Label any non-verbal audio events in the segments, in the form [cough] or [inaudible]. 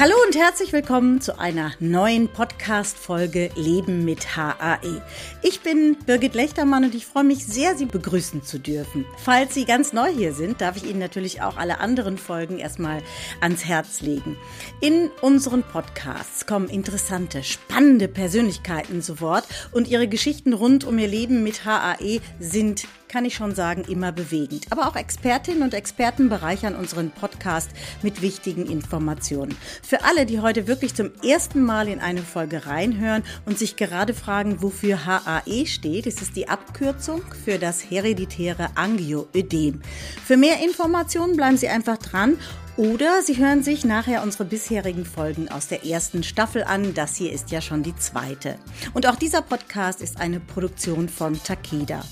Hallo und herzlich willkommen zu einer neuen Podcast-Folge Leben mit HAE. Ich bin Birgit Lechtermann und ich freue mich sehr, Sie begrüßen zu dürfen. Falls Sie ganz neu hier sind, darf ich Ihnen natürlich auch alle anderen Folgen erstmal ans Herz legen. In unseren Podcasts kommen interessante, spannende Persönlichkeiten zu Wort und ihre Geschichten rund um ihr Leben mit HAE sind kann ich schon sagen, immer bewegend. Aber auch Expertinnen und Experten bereichern unseren Podcast mit wichtigen Informationen. Für alle, die heute wirklich zum ersten Mal in eine Folge reinhören und sich gerade fragen, wofür HAE steht, ist es die Abkürzung für das hereditäre Angioödem. Für mehr Informationen bleiben Sie einfach dran oder Sie hören sich nachher unsere bisherigen Folgen aus der ersten Staffel an. Das hier ist ja schon die zweite. Und auch dieser Podcast ist eine Produktion von Takeda.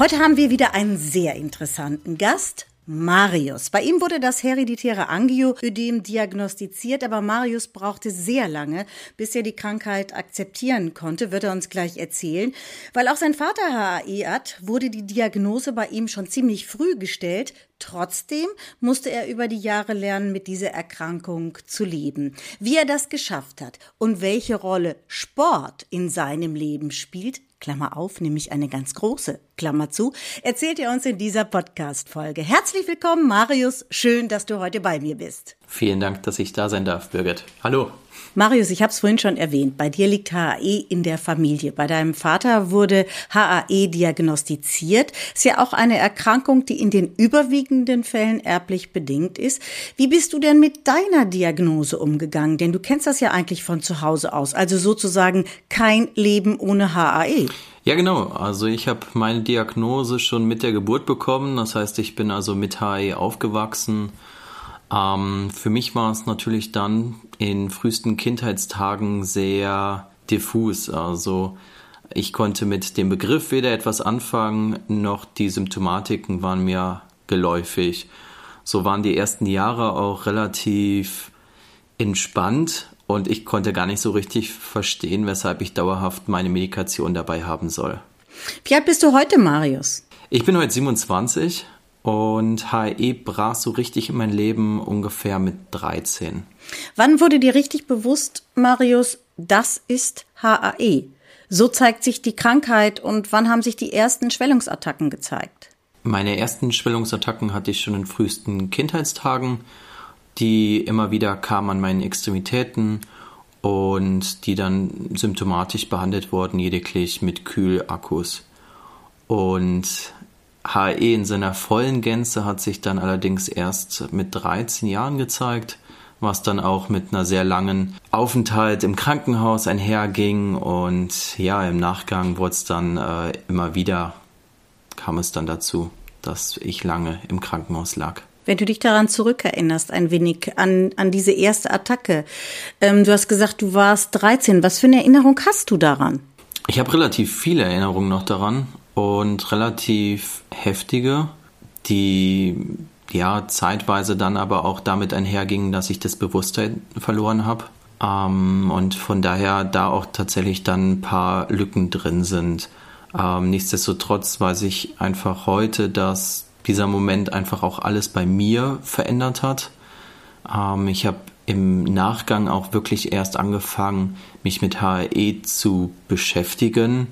Heute haben wir wieder einen sehr interessanten Gast. Marius. Bei ihm wurde das hereditäre Angioödem diagnostiziert, aber Marius brauchte sehr lange, bis er die Krankheit akzeptieren konnte, wird er uns gleich erzählen. Weil auch sein Vater HAE hat, wurde die Diagnose bei ihm schon ziemlich früh gestellt. Trotzdem musste er über die Jahre lernen, mit dieser Erkrankung zu leben. Wie er das geschafft hat und welche Rolle Sport in seinem Leben spielt, Klammer auf, nämlich eine ganz große Klammer zu, erzählt er uns in dieser Podcast-Folge. Herzlich willkommen, Marius. Schön, dass du heute bei mir bist. Vielen Dank, dass ich da sein darf, Birgit. Hallo. Marius, ich habe es vorhin schon erwähnt, bei dir liegt HAE in der Familie. Bei deinem Vater wurde HAE diagnostiziert. Ist ja auch eine Erkrankung, die in den überwiegenden Fällen erblich bedingt ist. Wie bist du denn mit deiner Diagnose umgegangen? Denn du kennst das ja eigentlich von zu Hause aus. Also sozusagen kein Leben ohne HAE. Ja, genau. Also ich habe meine Diagnose schon mit der Geburt bekommen. Das heißt, ich bin also mit HAE aufgewachsen ähm, für mich war es natürlich dann in frühesten Kindheitstagen sehr diffus. Also ich konnte mit dem Begriff weder etwas anfangen, noch die Symptomatiken waren mir geläufig. So waren die ersten Jahre auch relativ entspannt und ich konnte gar nicht so richtig verstehen, weshalb ich dauerhaft meine Medikation dabei haben soll. Wie alt bist du heute, Marius? Ich bin heute 27 und HE brach so richtig in mein Leben ungefähr mit 13. Wann wurde dir richtig bewusst, Marius, das ist HAE? So zeigt sich die Krankheit und wann haben sich die ersten Schwellungsattacken gezeigt? Meine ersten Schwellungsattacken hatte ich schon in frühesten Kindheitstagen, die immer wieder kamen an meinen Extremitäten und die dann symptomatisch behandelt wurden, lediglich mit Kühlakkus. Und HE in seiner vollen Gänze hat sich dann allerdings erst mit 13 Jahren gezeigt, was dann auch mit einer sehr langen Aufenthalt im Krankenhaus einherging und ja, im Nachgang wurde es dann äh, immer wieder, kam es dann dazu, dass ich lange im Krankenhaus lag. Wenn du dich daran zurückerinnerst, ein wenig an, an diese erste Attacke. Ähm, du hast gesagt, du warst 13. Was für eine Erinnerung hast du daran? Ich habe relativ viele Erinnerungen noch daran und relativ heftige, die ja zeitweise dann aber auch damit einhergingen, dass ich das Bewusstsein verloren habe. Ähm, und von daher da auch tatsächlich dann ein paar Lücken drin sind. Ähm, nichtsdestotrotz weiß ich einfach heute, dass dieser Moment einfach auch alles bei mir verändert hat. Ähm, ich habe im Nachgang auch wirklich erst angefangen, mich mit HRE zu beschäftigen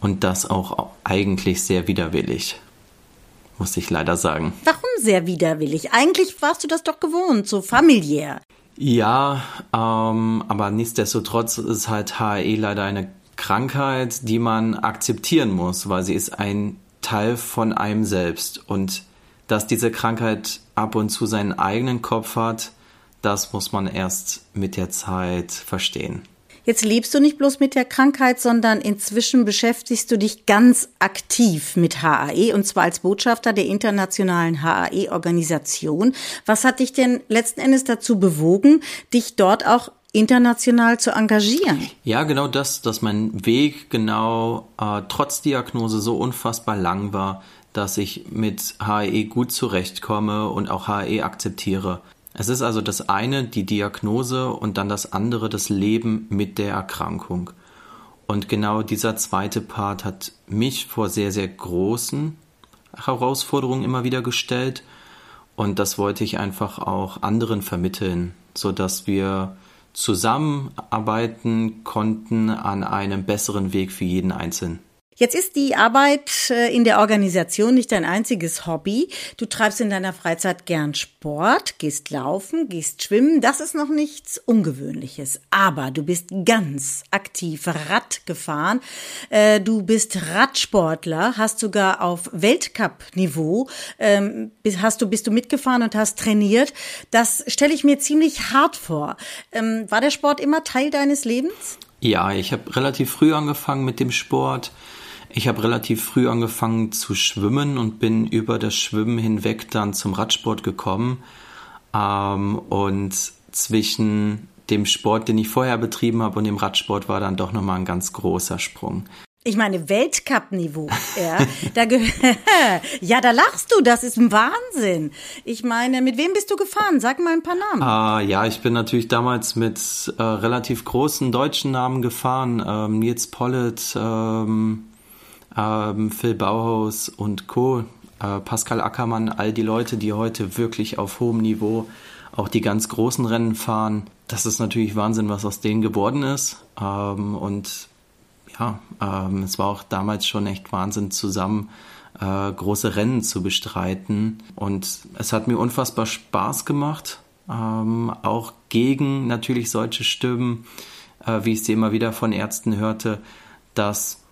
und das auch eigentlich sehr widerwillig, muss ich leider sagen. Warum sehr widerwillig? Eigentlich warst du das doch gewohnt, so familiär. Ja, ähm, aber nichtsdestotrotz ist halt HAE leider eine Krankheit, die man akzeptieren muss, weil sie ist ein Teil von einem selbst. Und dass diese Krankheit ab und zu seinen eigenen Kopf hat, das muss man erst mit der Zeit verstehen. Jetzt lebst du nicht bloß mit der Krankheit, sondern inzwischen beschäftigst du dich ganz aktiv mit HAE und zwar als Botschafter der internationalen HAE-Organisation. Was hat dich denn letzten Endes dazu bewogen, dich dort auch international zu engagieren. Ja, genau das, dass mein Weg genau äh, trotz Diagnose so unfassbar lang war, dass ich mit HAE gut zurechtkomme und auch HAE akzeptiere. Es ist also das eine die Diagnose und dann das andere das Leben mit der Erkrankung. Und genau dieser zweite Part hat mich vor sehr, sehr großen Herausforderungen immer wieder gestellt. Und das wollte ich einfach auch anderen vermitteln, sodass wir zusammenarbeiten konnten an einem besseren Weg für jeden Einzelnen. Jetzt ist die Arbeit äh, in der Organisation nicht dein einziges Hobby. Du treibst in deiner Freizeit gern Sport, gehst laufen, gehst schwimmen. Das ist noch nichts Ungewöhnliches. Aber du bist ganz aktiv Rad gefahren. Äh, du bist Radsportler, hast sogar auf Weltcup-Niveau, ähm, hast du, bist du mitgefahren und hast trainiert. Das stelle ich mir ziemlich hart vor. Ähm, war der Sport immer Teil deines Lebens? Ja, ich habe relativ früh angefangen mit dem Sport. Ich habe relativ früh angefangen zu schwimmen und bin über das Schwimmen hinweg dann zum Radsport gekommen. Ähm, und zwischen dem Sport, den ich vorher betrieben habe, und dem Radsport war dann doch nochmal ein ganz großer Sprung. Ich meine, Weltcup-Niveau. [laughs] Ja, da [laughs] ja, da lachst du, das ist ein Wahnsinn. Ich meine, mit wem bist du gefahren? Sag mal ein paar Namen. Ah, ja, ich bin natürlich damals mit äh, relativ großen deutschen Namen gefahren. Ähm, Nils Pollitt, ähm, ähm, Phil Bauhaus und Co., äh, Pascal Ackermann, all die Leute, die heute wirklich auf hohem Niveau auch die ganz großen Rennen fahren. Das ist natürlich Wahnsinn, was aus denen geworden ist. Ähm, und ja, ähm, es war auch damals schon echt Wahnsinn, zusammen äh, große Rennen zu bestreiten. Und es hat mir unfassbar Spaß gemacht, ähm, auch gegen natürlich solche Stimmen, äh, wie ich sie immer wieder von Ärzten hörte, dass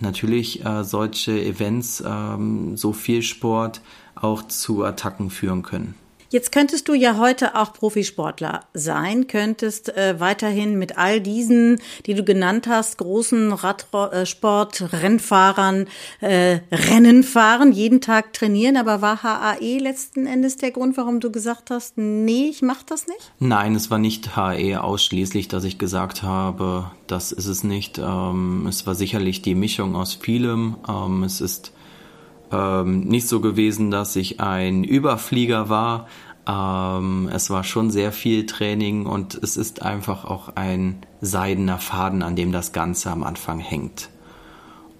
natürlich äh, solche Events, ähm, so viel Sport auch zu Attacken führen können. Jetzt könntest du ja heute auch Profisportler sein, könntest äh, weiterhin mit all diesen, die du genannt hast, großen Radsport, äh, Rennfahrern äh, Rennen fahren, jeden Tag trainieren. Aber war HAE letzten Endes der Grund, warum du gesagt hast, nee, ich mach das nicht? Nein, es war nicht HAE ausschließlich, dass ich gesagt habe, das ist es nicht. Ähm, es war sicherlich die Mischung aus vielem. Ähm, es ist ähm, nicht so gewesen, dass ich ein Überflieger war. Ähm, es war schon sehr viel Training und es ist einfach auch ein seidener Faden, an dem das Ganze am Anfang hängt.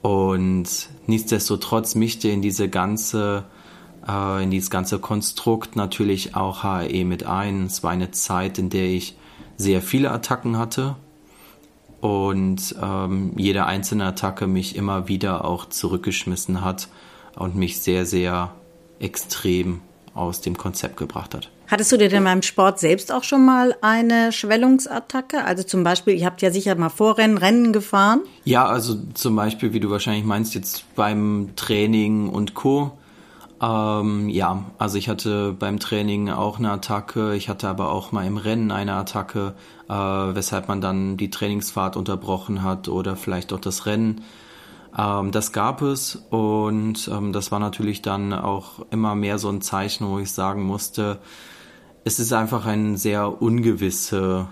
Und nichtsdestotrotz mischte in diese ganze, äh, in dieses ganze Konstrukt natürlich auch HRE mit ein. Es war eine Zeit, in der ich sehr viele Attacken hatte und ähm, jede einzelne Attacke mich immer wieder auch zurückgeschmissen hat und mich sehr, sehr extrem aus dem Konzept gebracht hat. Hattest du dir denn beim Sport selbst auch schon mal eine Schwellungsattacke? Also zum Beispiel, ihr habt ja sicher mal Vorrennen, Rennen gefahren? Ja, also zum Beispiel, wie du wahrscheinlich meinst, jetzt beim Training und Co. Ähm, ja, also ich hatte beim Training auch eine Attacke, ich hatte aber auch mal im Rennen eine Attacke, äh, weshalb man dann die Trainingsfahrt unterbrochen hat oder vielleicht auch das Rennen. Ähm, das gab es und ähm, das war natürlich dann auch immer mehr so ein Zeichen, wo ich sagen musste, es ist einfach eine sehr ungewisse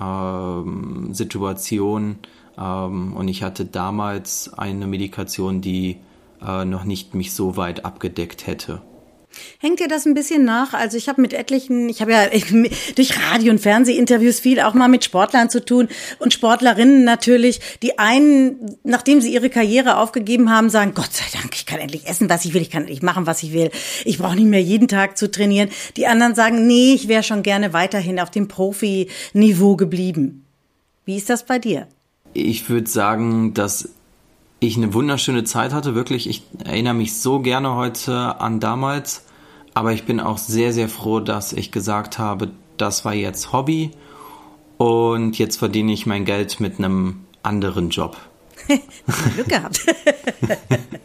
ähm, Situation ähm, und ich hatte damals eine Medikation, die äh, noch nicht mich so weit abgedeckt hätte. Hängt dir das ein bisschen nach? Also ich habe mit etlichen, ich habe ja durch Radio- und Fernsehinterviews viel auch mal mit Sportlern zu tun und Sportlerinnen natürlich, die einen, nachdem sie ihre Karriere aufgegeben haben, sagen, Gott sei Dank, ich kann endlich essen, was ich will, ich kann endlich machen, was ich will, ich brauche nicht mehr jeden Tag zu trainieren. Die anderen sagen, nee, ich wäre schon gerne weiterhin auf dem Profi-Niveau geblieben. Wie ist das bei dir? Ich würde sagen, dass ich eine wunderschöne Zeit hatte, wirklich. Ich erinnere mich so gerne heute an damals, aber ich bin auch sehr, sehr froh, dass ich gesagt habe, das war jetzt Hobby und jetzt verdiene ich mein Geld mit einem anderen Job. Glück gehabt. [laughs]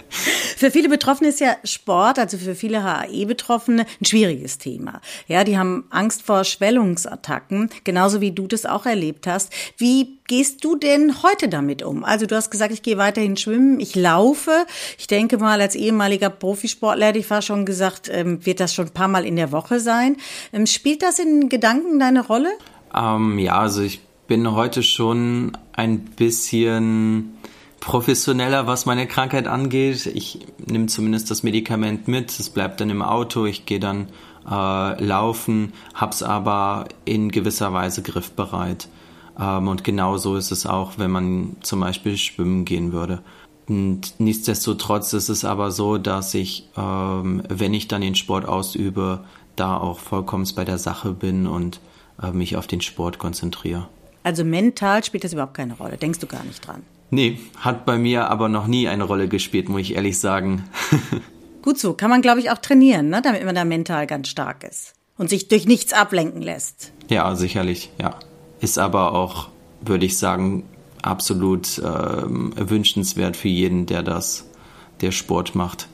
für viele Betroffene ist ja Sport, also für viele HAE-Betroffene, ein schwieriges Thema. Ja, die haben Angst vor Schwellungsattacken, genauso wie du das auch erlebt hast. Wie gehst du denn heute damit um? Also du hast gesagt, ich gehe weiterhin schwimmen, ich laufe. Ich denke mal, als ehemaliger Profisportler hätte ich fast schon gesagt, ähm, wird das schon ein paar Mal in der Woche sein. Ähm, spielt das in Gedanken deine Rolle? Ähm, ja, also ich bin heute schon ein bisschen professioneller, was meine Krankheit angeht. Ich nehme zumindest das Medikament mit, es bleibt dann im Auto, ich gehe dann äh, laufen, hab's aber in gewisser Weise griffbereit. Ähm, und genauso ist es auch, wenn man zum Beispiel schwimmen gehen würde. Und nichtsdestotrotz ist es aber so, dass ich, ähm, wenn ich dann den Sport ausübe, da auch vollkommen bei der Sache bin und äh, mich auf den Sport konzentriere. Also mental spielt das überhaupt keine Rolle, denkst du gar nicht dran? Nee, hat bei mir aber noch nie eine Rolle gespielt, muss ich ehrlich sagen. [laughs] Gut so, kann man glaube ich auch trainieren, ne? damit man da mental ganz stark ist und sich durch nichts ablenken lässt. Ja, sicherlich, ja. Ist aber auch, würde ich sagen, absolut ähm, wünschenswert für jeden, der das, der Sport macht.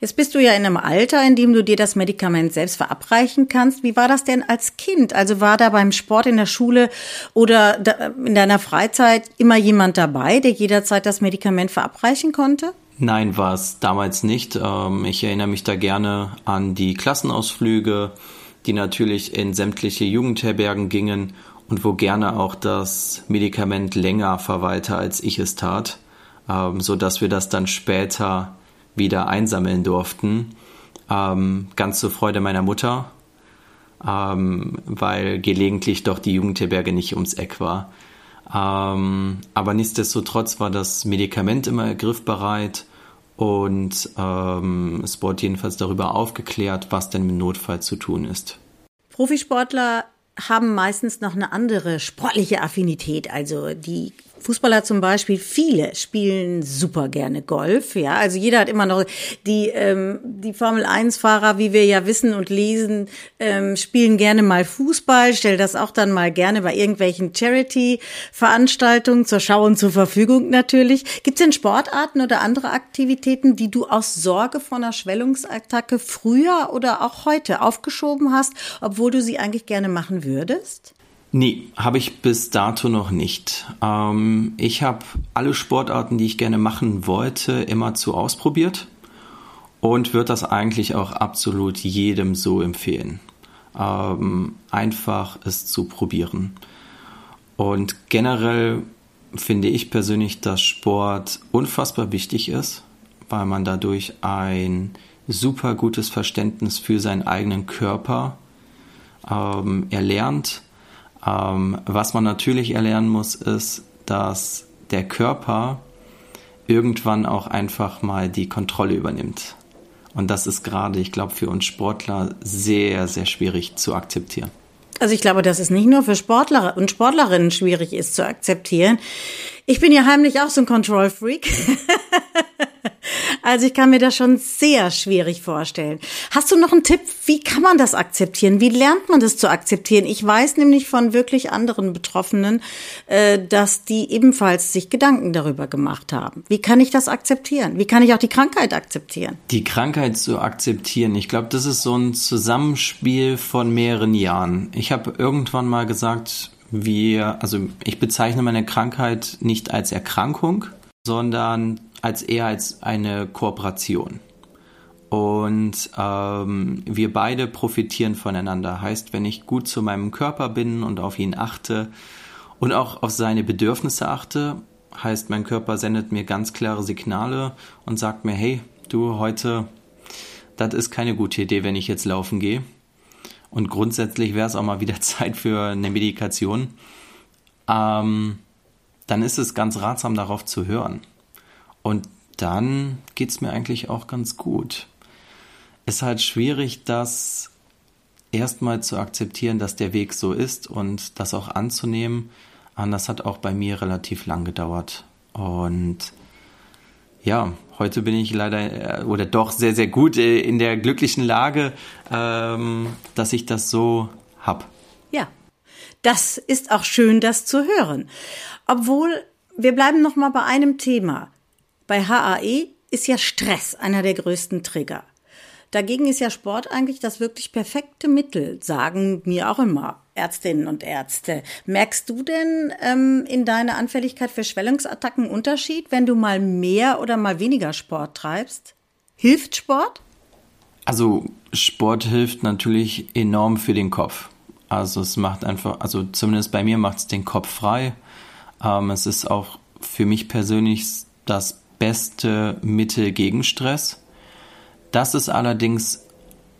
Jetzt bist du ja in einem Alter, in dem du dir das Medikament selbst verabreichen kannst. Wie war das denn als Kind? Also war da beim Sport in der Schule oder in deiner Freizeit immer jemand dabei, der jederzeit das Medikament verabreichen konnte? Nein, war es damals nicht. Ähm, ich erinnere mich da gerne an die Klassenausflüge, die natürlich in sämtliche Jugendherbergen gingen und wo gerne auch das Medikament länger verweilte, als ich es tat, ähm, so dass wir das dann später wieder einsammeln durften. Ähm, ganz zur Freude meiner Mutter, ähm, weil gelegentlich doch die Jugendherberge nicht ums Eck war. Ähm, aber nichtsdestotrotz war das Medikament immer griffbereit und ähm, es wurde jedenfalls darüber aufgeklärt, was denn im Notfall zu tun ist. Profisportler haben meistens noch eine andere sportliche Affinität. Also die Fußballer zum Beispiel, viele spielen super gerne Golf. Ja, also jeder hat immer noch die ähm, die Formel 1 Fahrer, wie wir ja wissen und lesen, ähm, spielen gerne mal Fußball. Stell das auch dann mal gerne bei irgendwelchen Charity Veranstaltungen zur Schau und zur Verfügung natürlich. Gibt es denn Sportarten oder andere Aktivitäten, die du aus Sorge vor einer Schwellungsattacke früher oder auch heute aufgeschoben hast, obwohl du sie eigentlich gerne machen würdest? Nee, habe ich bis dato noch nicht. Ähm, ich habe alle Sportarten, die ich gerne machen wollte, immer zu ausprobiert und würde das eigentlich auch absolut jedem so empfehlen. Ähm, einfach es zu probieren. Und generell finde ich persönlich, dass Sport unfassbar wichtig ist, weil man dadurch ein super gutes Verständnis für seinen eigenen Körper ähm, erlernt ähm, was man natürlich erlernen muss, ist, dass der Körper irgendwann auch einfach mal die Kontrolle übernimmt. Und das ist gerade, ich glaube, für uns Sportler sehr, sehr schwierig zu akzeptieren. Also ich glaube, dass es nicht nur für Sportler und Sportlerinnen schwierig ist zu akzeptieren. Ich bin ja heimlich auch so ein Control-Freak. [laughs] Also ich kann mir das schon sehr schwierig vorstellen. Hast du noch einen Tipp? Wie kann man das akzeptieren? Wie lernt man das zu akzeptieren? Ich weiß nämlich von wirklich anderen Betroffenen, äh, dass die ebenfalls sich Gedanken darüber gemacht haben. Wie kann ich das akzeptieren? Wie kann ich auch die Krankheit akzeptieren? Die Krankheit zu akzeptieren, ich glaube, das ist so ein Zusammenspiel von mehreren Jahren. Ich habe irgendwann mal gesagt, wir, also ich bezeichne meine Krankheit nicht als Erkrankung, sondern als eher als eine Kooperation. Und ähm, wir beide profitieren voneinander. Heißt, wenn ich gut zu meinem Körper bin und auf ihn achte und auch auf seine Bedürfnisse achte, heißt, mein Körper sendet mir ganz klare Signale und sagt mir, hey, du heute, das ist keine gute Idee, wenn ich jetzt laufen gehe. Und grundsätzlich wäre es auch mal wieder [laughs] Zeit für eine Medikation. Ähm, dann ist es ganz ratsam, darauf zu hören. Und dann geht es mir eigentlich auch ganz gut. Ist halt schwierig, das erstmal zu akzeptieren, dass der Weg so ist und das auch anzunehmen. Und das hat auch bei mir relativ lang gedauert. Und ja, heute bin ich leider äh, oder doch sehr, sehr gut äh, in der glücklichen Lage, ähm, dass ich das so habe. Das ist auch schön, das zu hören. Obwohl, wir bleiben noch mal bei einem Thema. Bei HAE ist ja Stress einer der größten Trigger. Dagegen ist ja Sport eigentlich das wirklich perfekte Mittel, sagen mir auch immer Ärztinnen und Ärzte. Merkst du denn ähm, in deiner Anfälligkeit für Schwellungsattacken Unterschied, wenn du mal mehr oder mal weniger Sport treibst? Hilft Sport? Also Sport hilft natürlich enorm für den Kopf. Also es macht einfach, also zumindest bei mir macht es den Kopf frei. Ähm, es ist auch für mich persönlich das beste Mittel gegen Stress. Das ist allerdings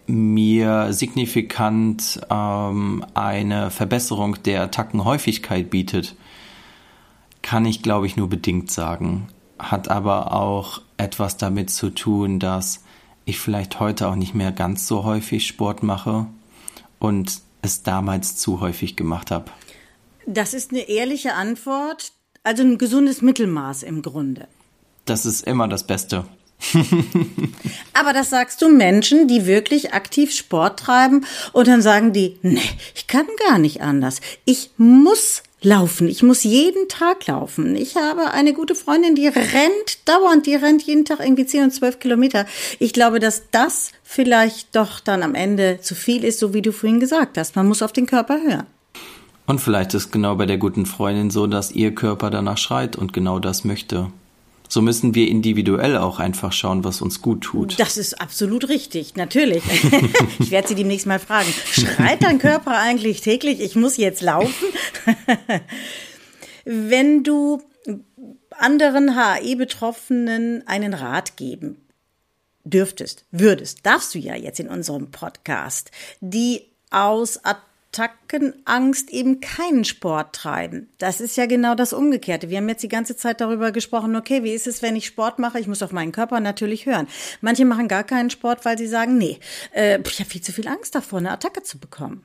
mir signifikant ähm, eine Verbesserung der Attackenhäufigkeit bietet, kann ich, glaube ich, nur bedingt sagen. Hat aber auch etwas damit zu tun, dass ich vielleicht heute auch nicht mehr ganz so häufig Sport mache und es damals zu häufig gemacht habe. Das ist eine ehrliche Antwort, also ein gesundes Mittelmaß im Grunde. Das ist immer das Beste. [laughs] Aber das sagst du Menschen, die wirklich aktiv Sport treiben und dann sagen die, nee, ich kann gar nicht anders. Ich muss laufen. Ich muss jeden Tag laufen. Ich habe eine gute Freundin, die rennt dauernd, die rennt jeden Tag irgendwie 10 und 12 Kilometer. Ich glaube, dass das vielleicht doch dann am Ende zu viel ist, so wie du vorhin gesagt hast. Man muss auf den Körper hören. Und vielleicht ist genau bei der guten Freundin so, dass ihr Körper danach schreit und genau das möchte. So müssen wir individuell auch einfach schauen, was uns gut tut. Das ist absolut richtig, natürlich. [laughs] ich werde Sie demnächst mal fragen. Schreit dein Körper eigentlich täglich, ich muss jetzt laufen? [laughs] Wenn du anderen HAE-Betroffenen einen Rat geben dürftest, würdest, darfst du ja jetzt in unserem Podcast, die aus Attackenangst eben keinen Sport treiben. Das ist ja genau das Umgekehrte. Wir haben jetzt die ganze Zeit darüber gesprochen, okay, wie ist es, wenn ich Sport mache? Ich muss auf meinen Körper natürlich hören. Manche machen gar keinen Sport, weil sie sagen, nee, äh, ich habe viel zu viel Angst davor, eine Attacke zu bekommen.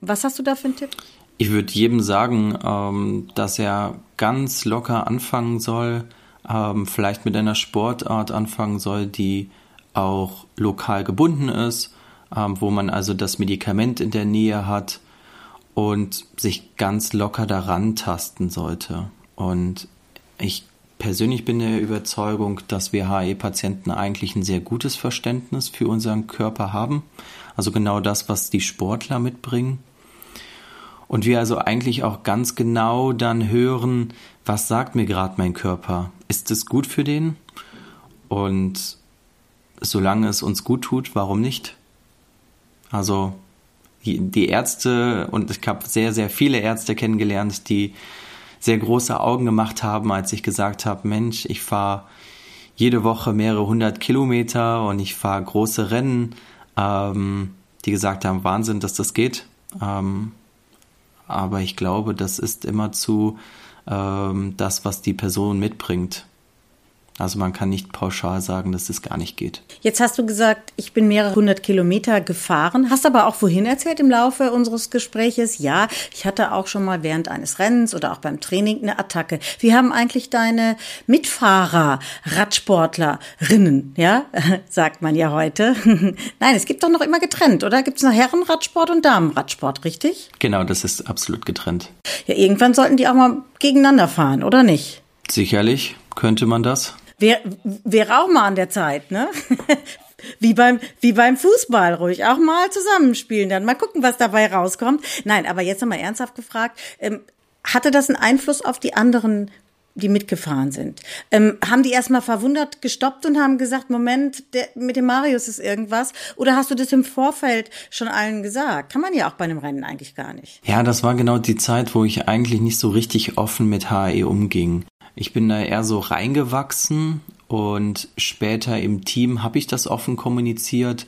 Was hast du da für einen Tipp? Ich würde jedem sagen, ähm, dass er ganz locker anfangen soll, ähm, vielleicht mit einer Sportart anfangen soll, die auch lokal gebunden ist, ähm, wo man also das Medikament in der Nähe hat und sich ganz locker daran tasten sollte. Und ich persönlich bin der Überzeugung, dass wir HE-Patienten eigentlich ein sehr gutes Verständnis für unseren Körper haben. Also genau das, was die Sportler mitbringen. Und wir also eigentlich auch ganz genau dann hören, was sagt mir gerade mein Körper? Ist es gut für den? Und solange es uns gut tut, warum nicht? Also die, Ärzte und ich habe sehr, sehr viele Ärzte kennengelernt, die sehr große Augen gemacht haben, als ich gesagt habe, Mensch, ich fahre jede Woche mehrere hundert Kilometer und ich fahre große Rennen, ähm, die gesagt haben, Wahnsinn, dass das geht. Ähm, aber ich glaube, das ist immer zu ähm, das, was die Person mitbringt. Also man kann nicht pauschal sagen, dass es gar nicht geht. Jetzt hast du gesagt, ich bin mehrere hundert Kilometer gefahren, hast aber auch vorhin erzählt im Laufe unseres Gespräches, ja, ich hatte auch schon mal während eines Rennens oder auch beim Training eine Attacke. Wie haben eigentlich deine Mitfahrer, Radsportlerinnen, ja, [laughs] sagt man ja heute. [laughs] Nein, es gibt doch noch immer getrennt, oder? Gibt es noch Herrenradsport und Damenradsport, richtig? Genau, das ist absolut getrennt. Ja, irgendwann sollten die auch mal gegeneinander fahren, oder nicht? Sicherlich könnte man das. Wäre wär auch mal an der Zeit, ne? [laughs] Wie beim, wie beim Fußball ruhig auch mal zusammenspielen, dann mal gucken, was dabei rauskommt. Nein, aber jetzt nochmal ernsthaft gefragt, ähm, hatte das einen Einfluss auf die anderen, die mitgefahren sind? Ähm, haben die erstmal verwundert gestoppt und haben gesagt, Moment, der, mit dem Marius ist irgendwas? Oder hast du das im Vorfeld schon allen gesagt? Kann man ja auch bei einem Rennen eigentlich gar nicht. Ja, das war genau die Zeit, wo ich eigentlich nicht so richtig offen mit HE umging. Ich bin da eher so reingewachsen und später im Team habe ich das offen kommuniziert.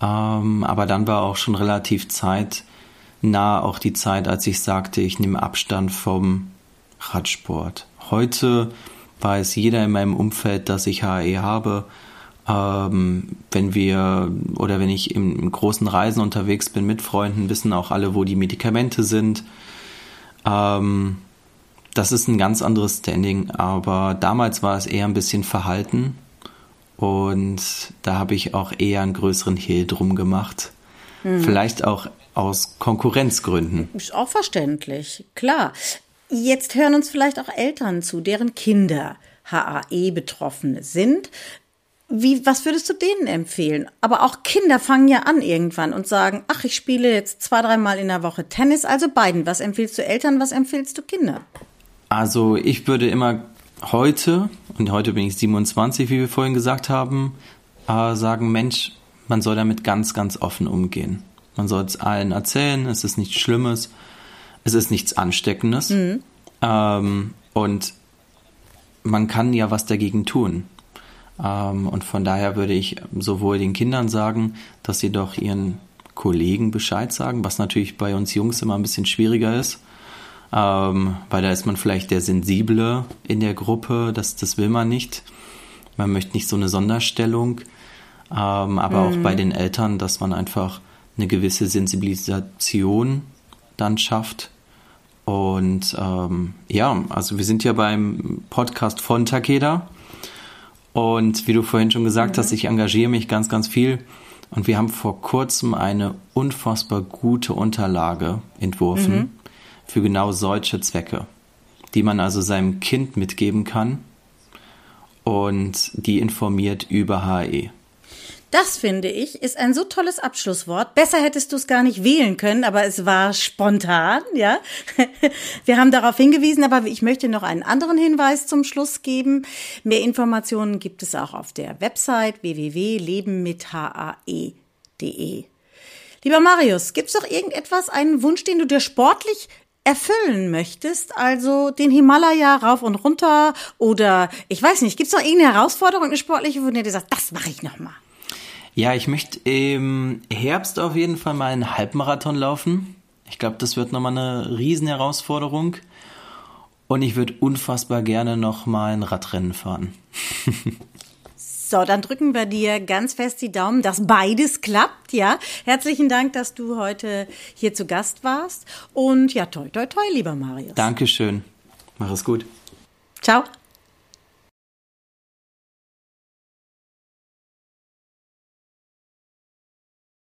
Ähm, aber dann war auch schon relativ zeitnah auch die Zeit, als ich sagte, ich nehme Abstand vom Radsport. Heute weiß jeder in meinem Umfeld, dass ich HE habe. Ähm, wenn wir oder wenn ich in großen Reisen unterwegs bin mit Freunden, wissen auch alle, wo die Medikamente sind. Ähm, das ist ein ganz anderes Standing, aber damals war es eher ein bisschen verhalten und da habe ich auch eher einen größeren Hehl drum gemacht. Mhm. Vielleicht auch aus Konkurrenzgründen. Ist auch verständlich, klar. Jetzt hören uns vielleicht auch Eltern zu, deren Kinder HAE-Betroffene sind. Wie, was würdest du denen empfehlen? Aber auch Kinder fangen ja an irgendwann und sagen, ach, ich spiele jetzt zwei, dreimal in der Woche Tennis, also beiden. Was empfiehlst du Eltern, was empfiehlst du Kindern? Also ich würde immer heute, und heute bin ich 27, wie wir vorhin gesagt haben, äh, sagen, Mensch, man soll damit ganz, ganz offen umgehen. Man soll es allen erzählen, es ist nichts Schlimmes, es ist nichts Ansteckendes. Mhm. Ähm, und man kann ja was dagegen tun. Ähm, und von daher würde ich sowohl den Kindern sagen, dass sie doch ihren Kollegen Bescheid sagen, was natürlich bei uns Jungs immer ein bisschen schwieriger ist, ähm, weil da ist man vielleicht der Sensible in der Gruppe, das, das will man nicht. Man möchte nicht so eine Sonderstellung, ähm, aber mhm. auch bei den Eltern, dass man einfach eine gewisse Sensibilisation dann schafft. Und ähm, ja, also wir sind ja beim Podcast von Takeda. Und wie du vorhin schon gesagt mhm. hast, ich engagiere mich ganz, ganz viel. Und wir haben vor kurzem eine unfassbar gute Unterlage entworfen mhm. Für genau solche Zwecke, die man also seinem Kind mitgeben kann und die informiert über HE. Das finde ich ist ein so tolles Abschlusswort. Besser hättest du es gar nicht wählen können, aber es war spontan, ja. [laughs] Wir haben darauf hingewiesen, aber ich möchte noch einen anderen Hinweis zum Schluss geben. Mehr Informationen gibt es auch auf der Website www.lebenmithae.de. Lieber Marius, gibt es doch irgendetwas, einen Wunsch, den du dir sportlich erfüllen möchtest, also den Himalaya rauf und runter oder ich weiß nicht, gibt es noch irgendeine Herausforderung, eine sportliche, wo du dir sagst, das mache ich nochmal? Ja, ich möchte im Herbst auf jeden Fall mal einen Halbmarathon laufen. Ich glaube, das wird nochmal eine Riesenherausforderung. Und ich würde unfassbar gerne nochmal ein Radrennen fahren. [laughs] So, dann drücken wir dir ganz fest die Daumen, dass beides klappt, ja. Herzlichen Dank, dass du heute hier zu Gast warst. Und ja, toi, toi, toi, lieber Marius. Dankeschön. Mach es gut. Ciao.